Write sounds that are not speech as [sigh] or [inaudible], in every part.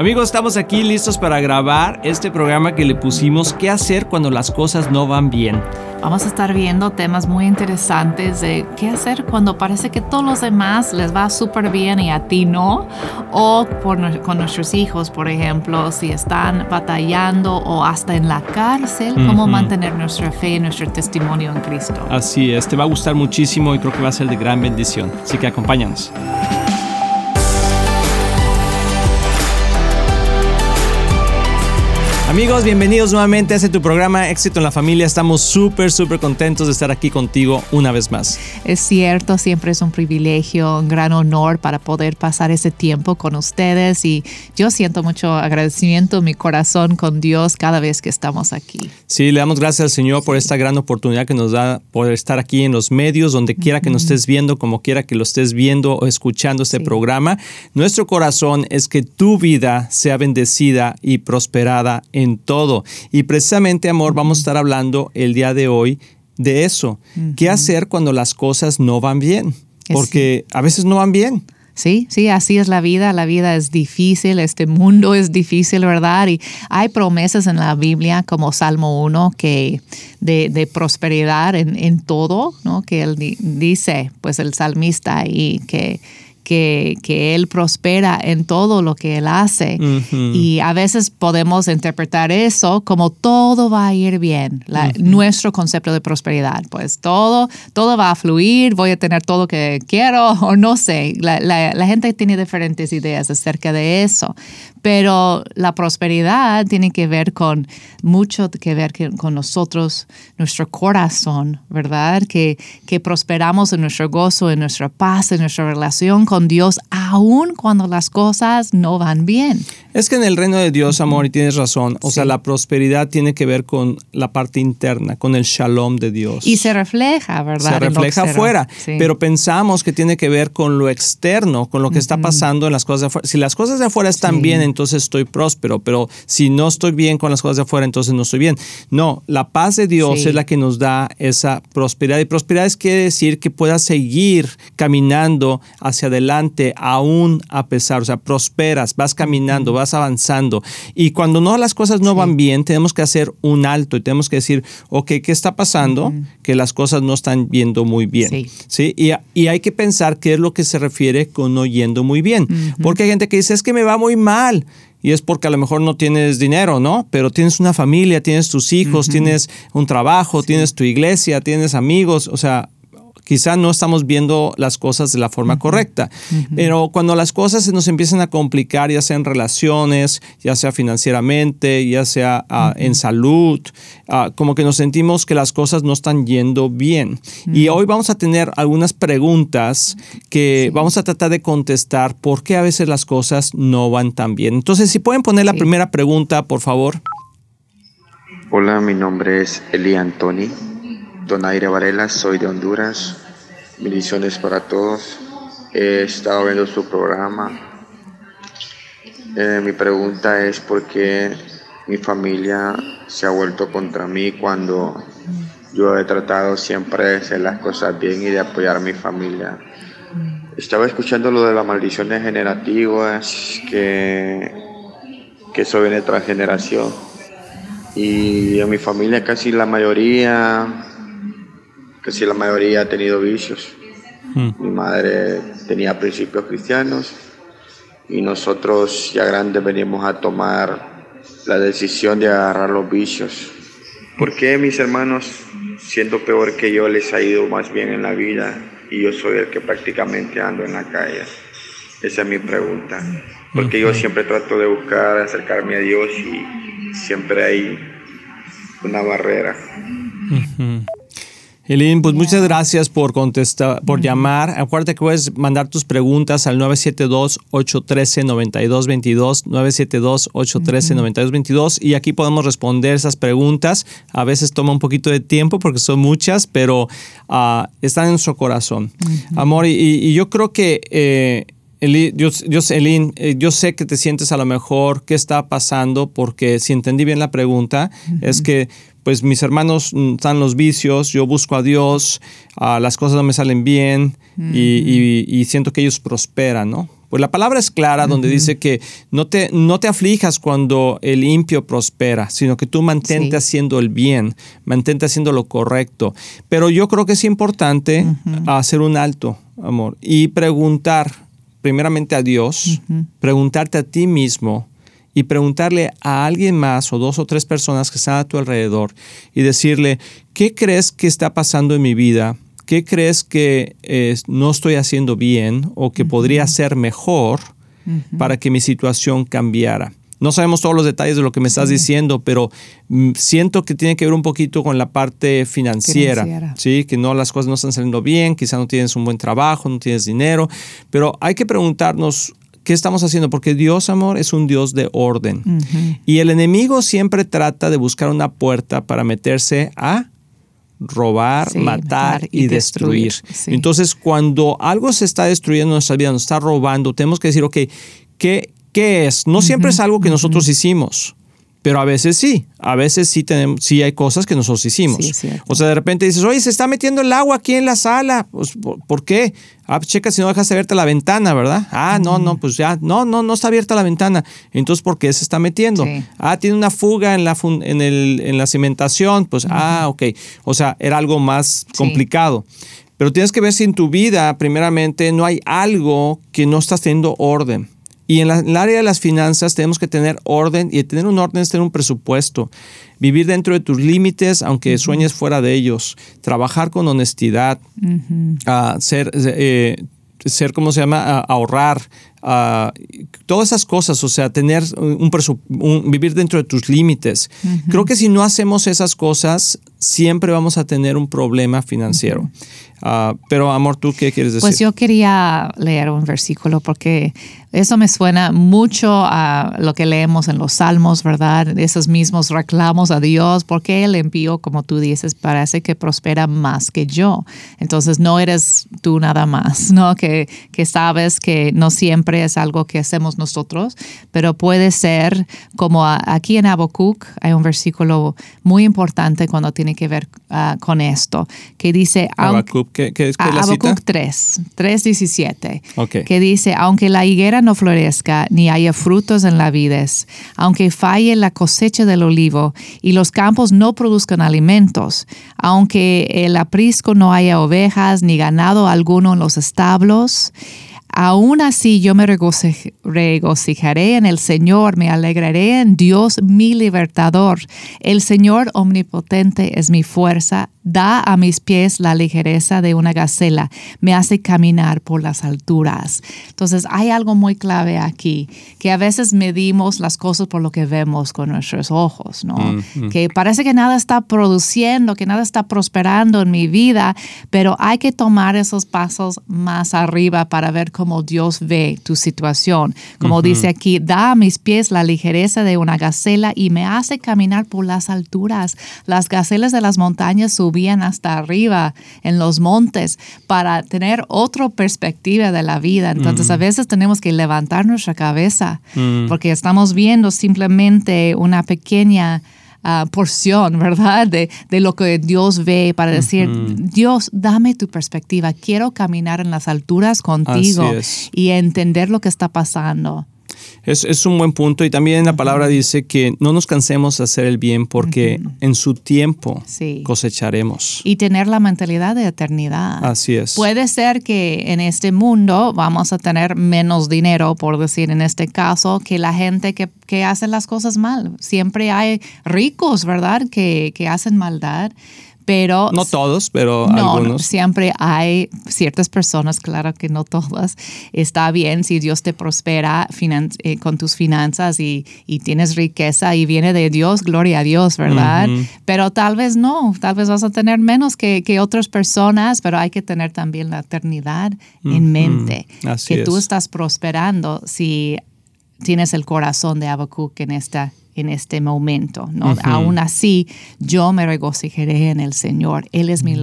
Amigos, estamos aquí listos para grabar este programa que le pusimos ¿Qué hacer cuando las cosas no van bien? Vamos a estar viendo temas muy interesantes de qué hacer cuando parece que todos los demás les va súper bien y a ti no. O con nuestros hijos, por ejemplo, si están batallando o hasta en la cárcel, cómo mantener nuestra fe y nuestro testimonio en Cristo. Así es, te va a gustar muchísimo y creo que va a ser de gran bendición. Así que acompáñanos. Amigos, bienvenidos nuevamente a este tu programa Éxito en la Familia. Estamos súper, súper contentos de estar aquí contigo una vez más. Es cierto, siempre es un privilegio, un gran honor para poder pasar ese tiempo con ustedes y yo siento mucho agradecimiento en mi corazón con Dios cada vez que estamos aquí. Sí, le damos gracias al Señor por esta gran oportunidad que nos da poder estar aquí en los medios, donde quiera que nos estés viendo, como quiera que lo estés viendo o escuchando este programa. Nuestro corazón es que tu vida sea bendecida y prosperada en todo. Y precisamente, amor, vamos a estar hablando el día de hoy de eso. ¿Qué hacer cuando las cosas no van bien? Porque a veces no van bien. Sí, sí, así es la vida. La vida es difícil, este mundo es difícil, ¿verdad? Y hay promesas en la Biblia como Salmo 1 que de, prosperidad en, en, todo, ¿no? Que él dice, pues el salmista y que que, Él prospera en todo lo que Él hace. Y a veces podemos interpretar eso como todo va a ir bien, nuestro concepto de prosperidad. Pues todo, todo va a fluir, voy a tener todo lo que quiero [laughs] o no sé. La, la gente tiene diferentes ideas acerca de eso. Pero la prosperidad tiene que ver con mucho que ver con nosotros, nuestro corazón, ¿verdad? Que, que prosperamos en nuestro gozo, en nuestra paz, en nuestra relación con Dios, aun cuando las cosas no van bien. Es que en el reino de Dios, amor, y tienes razón, o sea, la prosperidad tiene que ver con la parte interna, con el shalom de Dios. Y se refleja, ¿verdad? Se refleja afuera, pero pensamos que tiene que ver con lo externo, con lo que está pasando en las cosas de afuera. Si las cosas de afuera están bien, entonces estoy próspero, pero si no estoy bien con las cosas de afuera, entonces no estoy bien. No, la paz de Dios es la que nos da esa prosperidad. Y prosperidad es quiere decir que puedas seguir caminando hacia adelante aún a pesar, o sea, prosperas, vas caminando, vas avanzando. Y cuando no las cosas no van bien, tenemos que hacer un alto y tenemos que decir, ok, ¿qué está pasando? Que las cosas no están yendo muy bien. Sí. Y, y, hay que pensar qué es lo que se refiere con no yendo muy bien. Porque hay gente que dice, es que me va muy mal y es porque a lo mejor no tienes dinero, ¿no? Pero tienes una familia, tienes tus hijos, tienes un trabajo, tienes tu iglesia, tienes amigos, o sea, quizá no estamos viendo las cosas de la forma correcta. Pero cuando las cosas se nos empiezan a complicar, ya sea en relaciones, ya sea financieramente, ya sea ah, en salud, ah, como que nos sentimos que las cosas no están yendo bien. Y hoy vamos a tener algunas preguntas que vamos a tratar de contestar por qué a veces las cosas no van tan bien. Entonces, si pueden poner la primera pregunta, por favor. Hola, mi nombre es Eli Antoni. Donaire Varela, soy de Honduras. Bendiciones para todos. He estado viendo su programa. Eh, mi pregunta es por qué mi familia se ha vuelto contra mí cuando yo he tratado siempre de hacer las cosas bien y de apoyar a mi familia. Estaba escuchando lo de las maldiciones generativas, que, que eso viene tras generación. Y en mi familia casi la mayoría casi la mayoría ha tenido vicios. Hmm. Mi madre tenía principios cristianos y nosotros ya grandes venimos a tomar la decisión de agarrar los vicios. ¿Por qué mis hermanos, siendo peor que yo, les ha ido más bien en la vida y yo soy el que prácticamente ando en la calle? Esa es mi pregunta. Porque yo siempre trato de buscar acercarme a Dios y siempre hay una barrera. Elin, pues muchas gracias por contestar, por llamar. Acuérdate que puedes mandar tus preguntas al 972-813-9222, 972-813-9222 y aquí podemos responder esas preguntas. A veces toma un poquito de tiempo porque son muchas, pero ah, están en su corazón. Amor, y, yo creo que... Eh, yo, yo, Elin, eh, yo sé que te sientes a lo mejor qué está pasando porque si entendí bien la pregunta, es que pues mis hermanos mm, están los vicios, yo busco a Dios, las cosas no me salen bien y, siento que ellos prosperan, ¿no? Pues la palabra es clara donde dice que no te, no te aflijas cuando el impio prospera, sino que tú mantente haciendo el bien, mantente haciendo lo correcto. Pero yo creo que es importante hacer un alto, amor, y preguntar primeramente a Dios, preguntarte a ti mismo, y preguntarle a alguien más o dos o tres personas que están a tu alrededor y decirle, ¿qué crees que está pasando en mi vida? ¿Qué crees que eh, no estoy haciendo bien o que podría ser mejor para que mi situación cambiara? No sabemos todos los detalles de lo que me estás diciendo, pero mm, siento que tiene que ver un poquito con la parte financiera, financiera, ¿sí? Que no las cosas no están saliendo bien, quizá no tienes un buen trabajo, no tienes dinero, pero hay que preguntarnos ¿Qué estamos haciendo? Porque Dios, amor, es un Dios de orden. Y el enemigo siempre trata de buscar una puerta para meterse a robar, matar, y, destruir. Entonces, cuando algo se está destruyendo en nuestra vida, nos está robando, tenemos que decir, ok, ¿qué, qué es? No siempre es algo que nosotros hicimos. Pero a veces sí, a veces sí tenemos, sí hay cosas que nosotros hicimos. o sea, de repente dices, oye, se está metiendo el agua aquí en la sala. Pues, ¿por, qué? Ah, pues, checa si no dejas abierta la ventana, ¿verdad? Ah, no, no, pues ya, no, no, no está abierta la ventana. Entonces, ¿por qué se está metiendo? Ah, tiene una fuga en la, en el, en la cimentación. Pues, ah, ok. O sea, era algo más complicado. Pero tienes que ver si en tu vida, primeramente, no hay algo que no estás teniendo orden. Y en, el área de las finanzas tenemos que tener orden y tener un orden es tener un presupuesto. Vivir dentro de tus límites, aunque sueñes fuera de ellos. Trabajar con honestidad. Ah, ser, eh, ser, ¿cómo se llama? ahorrar. Todas esas cosas, o sea, tener un, vivir dentro de tus límites. Creo que si no hacemos esas cosas, siempre vamos a tener un problema financiero. Ah, pero amor, ¿tú qué quieres decir? Pues yo quería leer un versículo porque eso me suena mucho a lo que leemos en los salmos, ¿verdad? Esos mismos reclamos a Dios, porque Él envió, como tú dices, parece que prospera más que yo. Entonces no eres tú nada más, ¿no? Que, que sabes que no siempre es algo que hacemos nosotros, pero puede ser como aquí en Habacuc hay un versículo muy importante cuando tiene que ver ah, con esto, que dice... Habacuc, ¿qué, es que la Habacuc 3, 3.17, que dice, aunque la higuera no florezca, ni haya frutos en la vides, aunque falle la cosecha del olivo y los campos no produzcan alimentos, aunque el aprisco no haya ovejas ni ganado alguno en los establos, Aún así yo me regocijaré en el Señor, me alegraré en Dios mi libertador. El Señor omnipotente es mi fuerza Da a mis pies la ligereza de una gacela, me hace caminar por las alturas. Entonces hay algo muy clave aquí, que a veces medimos las cosas por lo que vemos con nuestros ojos, ¿no? Mm, mm. Que parece que nada está produciendo, que nada está prosperando en mi vida, pero hay que tomar esos pasos más arriba para ver cómo Dios ve tu situación. Como dice aquí, da a mis pies la ligereza de una gacela y me hace caminar por las alturas. Las gacelas de las montañas subían hasta arriba en los montes para tener otra perspectiva de la vida. Entonces a veces tenemos que levantar nuestra cabeza porque estamos viendo simplemente una pequeña... Ah, porción, ¿verdad? De, de, lo que Dios ve para decir, Dios, dame tu perspectiva, quiero caminar en las alturas contigo y entender lo que está pasando. Es, un buen punto y también la palabra dice que no nos cansemos de hacer el bien porque en su tiempo cosecharemos. Y tener la mentalidad de eternidad. Así es. Puede ser que en este mundo vamos a tener menos dinero, por decir en este caso, que la gente que, que hace las cosas mal. Siempre hay ricos, ¿verdad?, que, que hacen maldad pero... No todos, pero no, algunos. siempre hay ciertas personas, claro que no todas. Está bien si Dios te prospera eh, con tus finanzas y, tienes riqueza y viene de Dios, gloria a Dios, ¿verdad? Pero tal vez no, tal vez vas a tener menos que, otras personas, pero hay que tener también la eternidad en mente. que tú estás prosperando si tienes el corazón de Habacuc en esta en este momento. ¿no? Aún así, yo me regocijaré en el Señor. Él es mi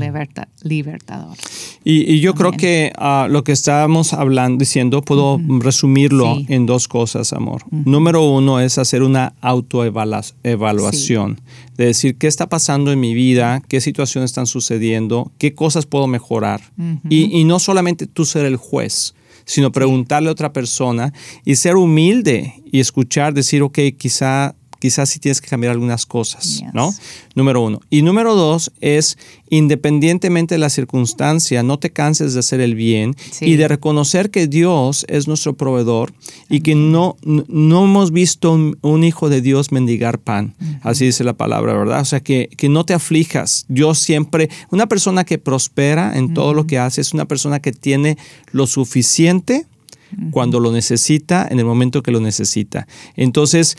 libertador. Y, yo creo que ah, lo que estábamos hablando, diciendo, puedo resumirlo en dos cosas, amor. Número uno es hacer una autoevaluación, de decir qué está pasando en mi vida, qué situaciones están sucediendo, qué cosas puedo mejorar. y, y no solamente tú ser el juez, sino preguntarle a otra persona y ser humilde y escuchar, decir, ok, quizá quizás sí tienes que cambiar algunas cosas, ¿no? Número uno. Y número dos es, independientemente de la circunstancia, no te canses de hacer el bien y de reconocer que Dios es nuestro proveedor y que no, no hemos visto un, hijo de Dios mendigar pan. Así dice la palabra, ¿verdad? O sea, que, que no te aflijas. Dios siempre, una persona que prospera en todo lo que hace es una persona que tiene lo suficiente cuando lo necesita, en el momento que lo necesita. Entonces,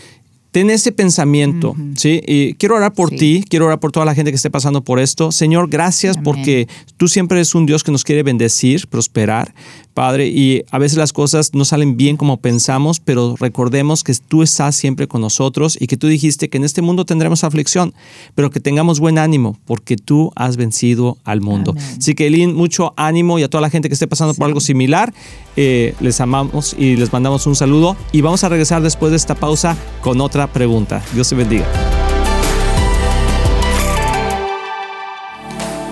ten ese pensamiento, ¿sí? Y quiero orar por ti, quiero orar por toda la gente que esté pasando por esto. Señor, gracias porque tú siempre eres un Dios que nos quiere bendecir, prosperar, Padre, y a veces las cosas no salen bien como pensamos, pero recordemos que tú estás siempre con nosotros y que tú dijiste que en este mundo tendremos aflicción, pero que tengamos buen ánimo porque tú has vencido al mundo. Así que, Elin, mucho ánimo y a toda la gente que esté pasando por algo similar, eh, les amamos y les mandamos un saludo y vamos a regresar después de esta pausa con otra pregunta. Dios te bendiga.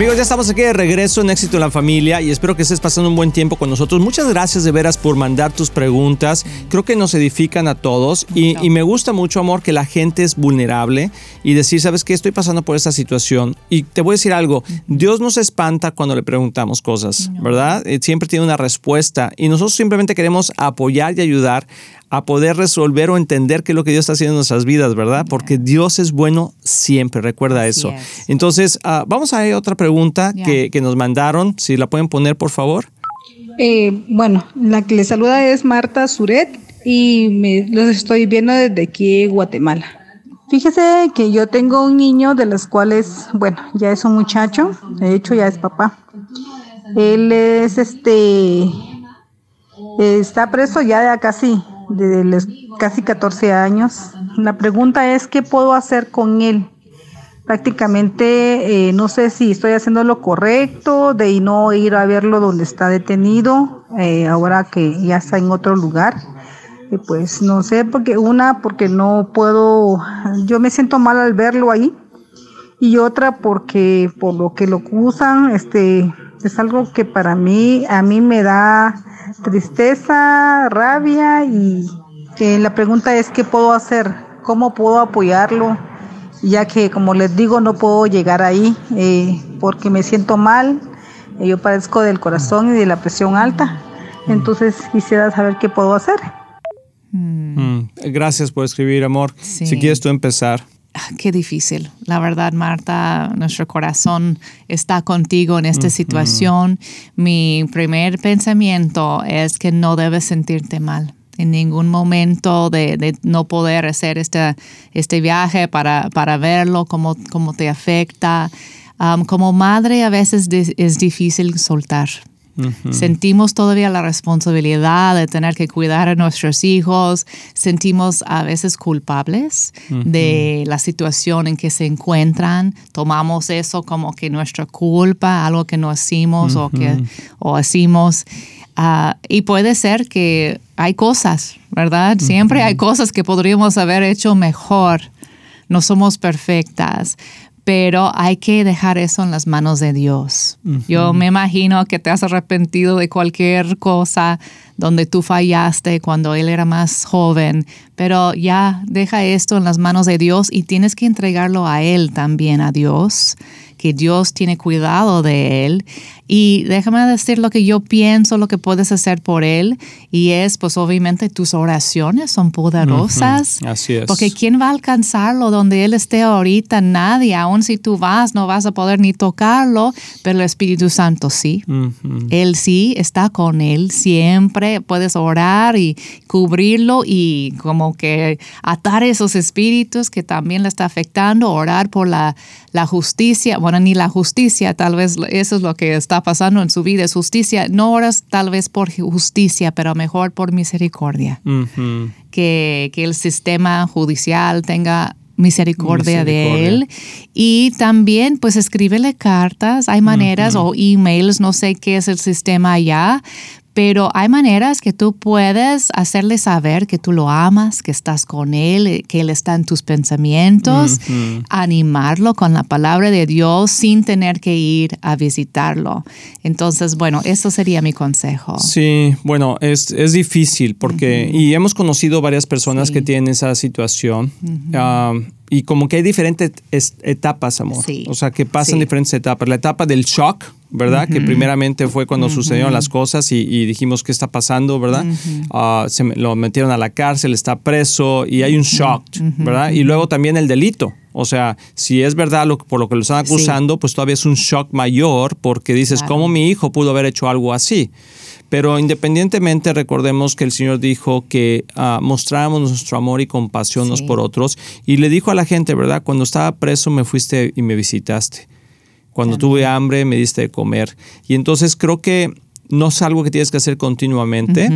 Amigos, ya estamos aquí de regreso en Éxito en la Familia y espero que estés pasando un buen tiempo con nosotros. Muchas gracias de veras por mandar tus preguntas. Creo que nos edifican a todos y, me gusta mucho, amor, que la gente es vulnerable y decir, ¿sabes qué? Estoy pasando por esta situación. Y te voy a decir algo, Dios nos espanta cuando le preguntamos cosas, ¿verdad? Eh, siempre tiene una respuesta y nosotros simplemente queremos apoyar y ayudar a poder resolver o entender qué es lo que Dios está haciendo en nuestras vidas, ¿verdad? Porque Dios es bueno siempre, recuerda eso. Entonces, ah, vamos a ver otra pregunta que, nos mandaron, si la pueden poner, por favor. Eh, bueno, la que le saluda es Marta Suret y me, los estoy viendo desde aquí, Guatemala. Fíjese que yo tengo un niño de los cuales, bueno, ya es un muchacho, de hecho ya es papá. Él es este, está preso ya de casi de los casi 14 años. La pregunta es, ¿qué puedo hacer con él? Prácticamente eh, no sé si estoy haciendo lo correcto de no ir a verlo donde está detenido, eh, ahora que ya está en otro lugar. pues no sé, porque una, porque no puedo, yo me siento mal al verlo ahí, y otra porque por lo que lo acusan, este, es algo que para mí, a mí me da tristeza, rabia y la pregunta es qué puedo hacer, cómo puedo apoyarlo, ya que como les digo no puedo llegar ahí eh, porque me siento mal, eh, yo padezco del corazón y de la presión alta, entonces quisiera saber qué puedo hacer. Mm, gracias por escribir, amor. Si quieres tú empezar. Qué difícil. La verdad, Marta, nuestro corazón está contigo en esta situación. Mi primer pensamiento es que no debes sentirte mal. En ningún momento de, no poder hacer este, este viaje para, para verlo, cómo, cómo te afecta. como madre a veces es difícil soltar Sentimos todavía la responsabilidad de tener que cuidar a nuestros hijos, sentimos a veces culpables de la situación en que se encuentran, tomamos eso como que nuestra culpa, algo que no hicimos o que o hicimos. Ah, y puede ser que hay cosas, ¿verdad? Siempre hay cosas que podríamos haber hecho mejor. No somos perfectas, pero hay que dejar eso en las manos de Dios. Yo me imagino que te has arrepentido de cualquier cosa donde tú fallaste cuando Él era más joven, pero ya deja esto en las manos de Dios y tienes que entregarlo a Él también, a Dios que Dios tiene cuidado de él. Y déjame decir lo que yo pienso, lo que puedes hacer por él. Y es, pues obviamente tus oraciones son poderosas. Así es. Porque ¿quién va a alcanzarlo donde él esté ahorita? Nadie. Aun si tú vas, no vas a poder ni tocarlo, pero el Espíritu Santo sí. Él sí está con él siempre. Puedes orar y cubrirlo y como que atar esos espíritus que también le está afectando, orar por la, la justicia ni la justicia, tal vez eso es lo que está pasando en su vida, es justicia. No oras tal vez por justicia, pero mejor por misericordia. que, que el sistema judicial tenga misericordia, de él. Y también, pues, escríbele cartas. Hay maneras o emails, no sé qué es el sistema allá, pero hay maneras que tú puedes hacerle saber que tú lo amas, que estás con él, que él está en tus pensamientos, animarlo con la palabra de Dios sin tener que ir a visitarlo. Entonces, bueno, eso sería mi consejo. Sí, bueno, es, es difícil porque, y hemos conocido varias personas que tienen esa situación y como que hay diferentes etapas, amor. O sea, que pasan diferentes etapas. La etapa del shock, ¿verdad? Que primeramente fue cuando sucedieron las cosas y, dijimos qué está pasando, ¿verdad? Ah, se lo metieron a la cárcel, está preso y hay un shock, ¿verdad? Y luego también el delito. O sea, si es verdad lo, por lo que lo están acusando, pues todavía es un shock mayor porque dices, ¿cómo mi hijo pudo haber hecho algo así? Pero independientemente, recordemos que el Señor dijo que uh, mostráramos nuestro amor y compasión unos por otros. Y le dijo a la gente, ¿verdad? Cuando estaba preso me fuiste y me visitaste. Cuando tuve hambre me diste de comer. Y entonces creo que no es algo que tienes que hacer continuamente,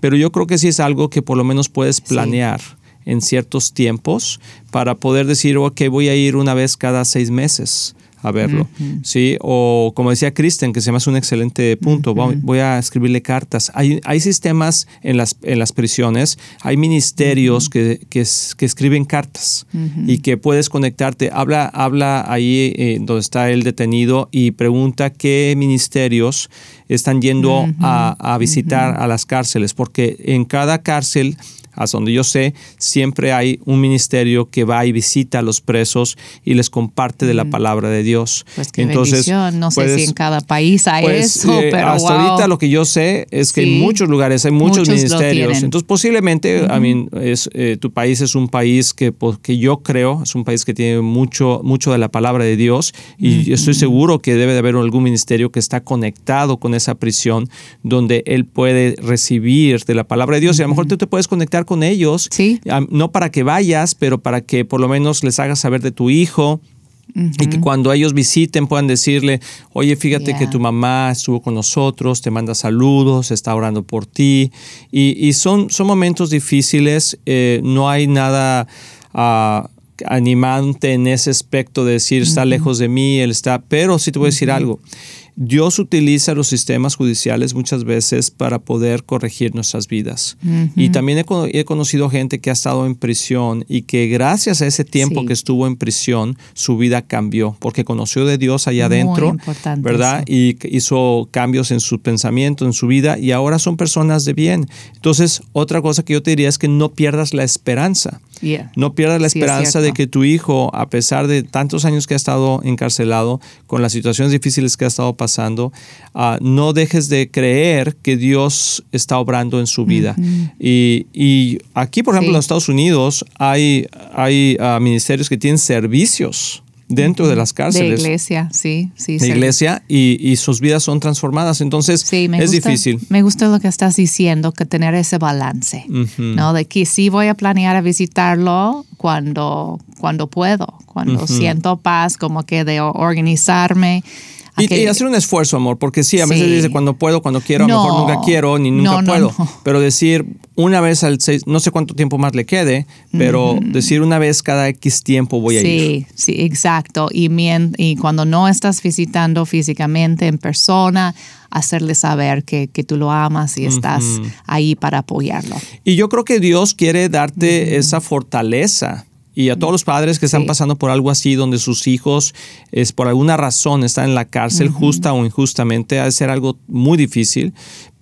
pero yo creo que sí es algo que por lo menos puedes planear. en ciertos tiempos para poder decir, ok, voy a ir una vez cada seis meses a verlo. ¿sí? O como decía Kristen, que se me hace un excelente punto, voy a escribirle cartas. Hay, hay sistemas en las, en las prisiones, hay ministerios que, que, escriben cartas y que puedes conectarte. Habla, habla ahí eh, donde está el detenido y pregunta qué ministerios están yendo a, a, visitar a las cárceles, porque en cada cárcel hasta donde yo sé, siempre hay un ministerio que va y visita a los presos y les comparte de la palabra de Dios. Pues qué Entonces, no sé si en cada país hay pues, eso, eh, pero hasta ahorita lo que yo sé es que en muchos lugares hay muchos, ministerios. Entonces, posiblemente, es, eh, tu país es un país que, pues, que yo creo, es un país que tiene mucho, mucho de la palabra de Dios y estoy seguro que debe de haber algún ministerio que está conectado con esa prisión donde él puede recibir de la palabra de Dios y a lo mejor tú te puedes conectar con ellos, no para que vayas, pero para que por lo menos les hagas saber de tu hijo, Y que cuando ellos visiten puedan decirle, oye, fíjate que tu mamá estuvo con nosotros, te manda saludos, está orando por ti. Y, son, son momentos difíciles, eh, no hay nada ah, animante en ese aspecto de decir, está lejos de mí, él está, pero sí te voy a decir algo. Dios utiliza los sistemas judiciales muchas veces para poder corregir nuestras vidas. Y también he, conocido gente que ha estado en prisión y que gracias a ese tiempo que estuvo en prisión, su vida cambió porque conoció de Dios allá adentro, ¿verdad? Y hizo cambios en su pensamiento, en su vida y ahora son personas de bien. Entonces, otra cosa que yo te diría es que no pierdas la esperanza. No pierdas la esperanza de que tu hijo, a pesar de tantos años que ha estado encarcelado, con las situaciones difíciles que ha estado pasando, ah, no dejes de creer que Dios está obrando en su vida. y, aquí, por ejemplo, en los Estados Unidos hay, hay ah, ministerios que tienen servicios dentro de las cárceles. De iglesia, sí, sí. De iglesia y, sus vidas son transformadas. Entonces es difícil. Me gusta lo que estás diciendo, que tener ese balance, ¿no? De que sí voy a planear a visitarlo cuando, cuando puedo, cuando siento paz, como que de organizarme Y, hacer un esfuerzo, amor, porque sí, a veces dice cuando puedo, cuando quiero, a lo mejor nunca quiero, ni nunca puedo. Pero decir una vez al seis, no sé cuánto tiempo más le quede, pero decir una vez cada X tiempo voy a ir. Sí, sí, exacto. Y, y cuando no estás visitando físicamente en persona, hacerle saber que, tú lo amas y estás ahí para apoyarlo. Y yo creo que Dios quiere darte esa fortaleza y a todos los padres que están pasando por algo así, donde sus hijos, es por alguna razón, están en la cárcel, justa o injustamente, ha de ser algo muy difícil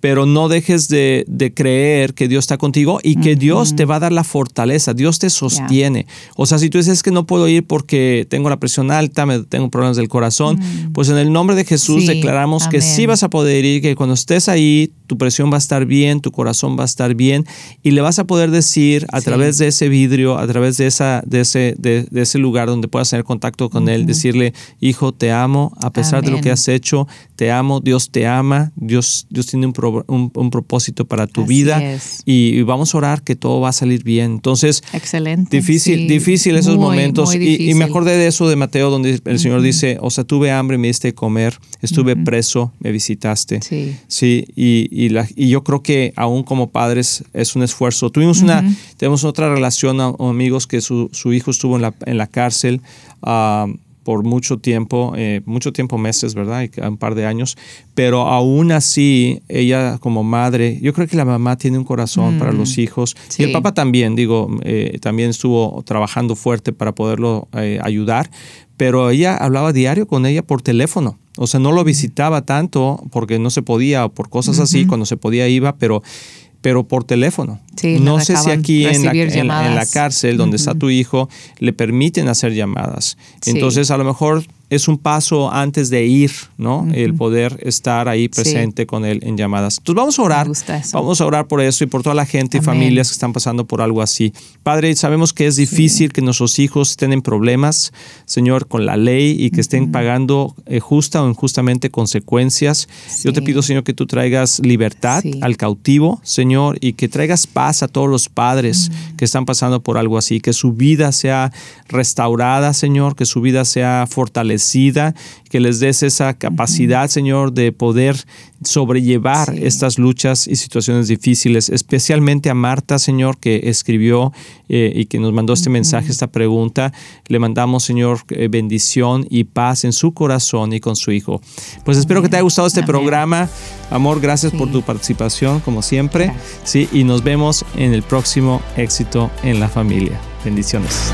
pero no dejes de, creer que Dios está contigo y que Dios te va a dar la fortaleza, Dios te sostiene. O sea, si tú dices que no puedo ir porque tengo la presión alta, me, tengo problemas del corazón, mm. pues en el nombre de Jesús declaramos que sí vas a poder ir, que cuando estés ahí, tu presión va a estar bien, tu corazón va a estar bien y le vas a poder decir a través de ese vidrio, a través de, esa, de, ese, de, ese lugar donde puedas tener contacto con Él, decirle, hijo, te amo, a pesar de lo que has hecho, te amo, Dios te ama, Dios, Dios tiene un problema un, propósito para tu vida y, vamos a orar que todo va a salir bien. Entonces, Excelente, difícil, difícil esos momentos. y, me acordé de eso de Mateo, donde el Señor dice, o sea, tuve hambre, me diste de comer, estuve preso, me visitaste. Sí. Sí, y, y, la, y, yo creo que aún como padres es un esfuerzo. Tuvimos una, tenemos otra relación, amigos, que su, su, hijo estuvo en la, en la cárcel. Uh, por mucho tiempo, eh, mucho tiempo, meses, ¿verdad? un par de años, pero aún así, ella como madre, yo creo que la mamá tiene un corazón para los mm. hijos y el papá también, digo, eh, también estuvo trabajando fuerte para poderlo eh, ayudar, pero ella hablaba diario con ella por teléfono. O sea, no lo visitaba tanto porque no se podía, por cosas así, cuando se podía iba, pero pero por teléfono. no sé si aquí en la, cárcel donde está tu hijo le permiten hacer llamadas. Entonces a lo mejor es un paso antes de ir, ¿no? El poder estar ahí presente con él en llamadas. Entonces vamos a orar. Vamos a orar por eso y por toda la gente y familias que están pasando por algo así. Padre, sabemos que es difícil que nuestros hijos estén en problemas, Señor, con la ley y que estén pagando eh, justa o injustamente consecuencias. Yo te pido, Señor, que tú traigas libertad al cautivo, Señor, y que traigas paz a todos los padres que están pasando por algo así, que su vida sea restaurada, Señor, que su vida sea fortalecida que les des esa capacidad, Señor, de poder sobrellevar estas luchas y situaciones difíciles, especialmente a Marta, Señor, que escribió eh, y que nos mandó este mensaje, esta pregunta. Le mandamos, Señor, eh, bendición y paz en su corazón y con su hijo. Pues espero que te haya gustado este programa. Amor, gracias por tu participación, como siempre. Sí, y nos vemos en el próximo éxito en la familia. Bendiciones.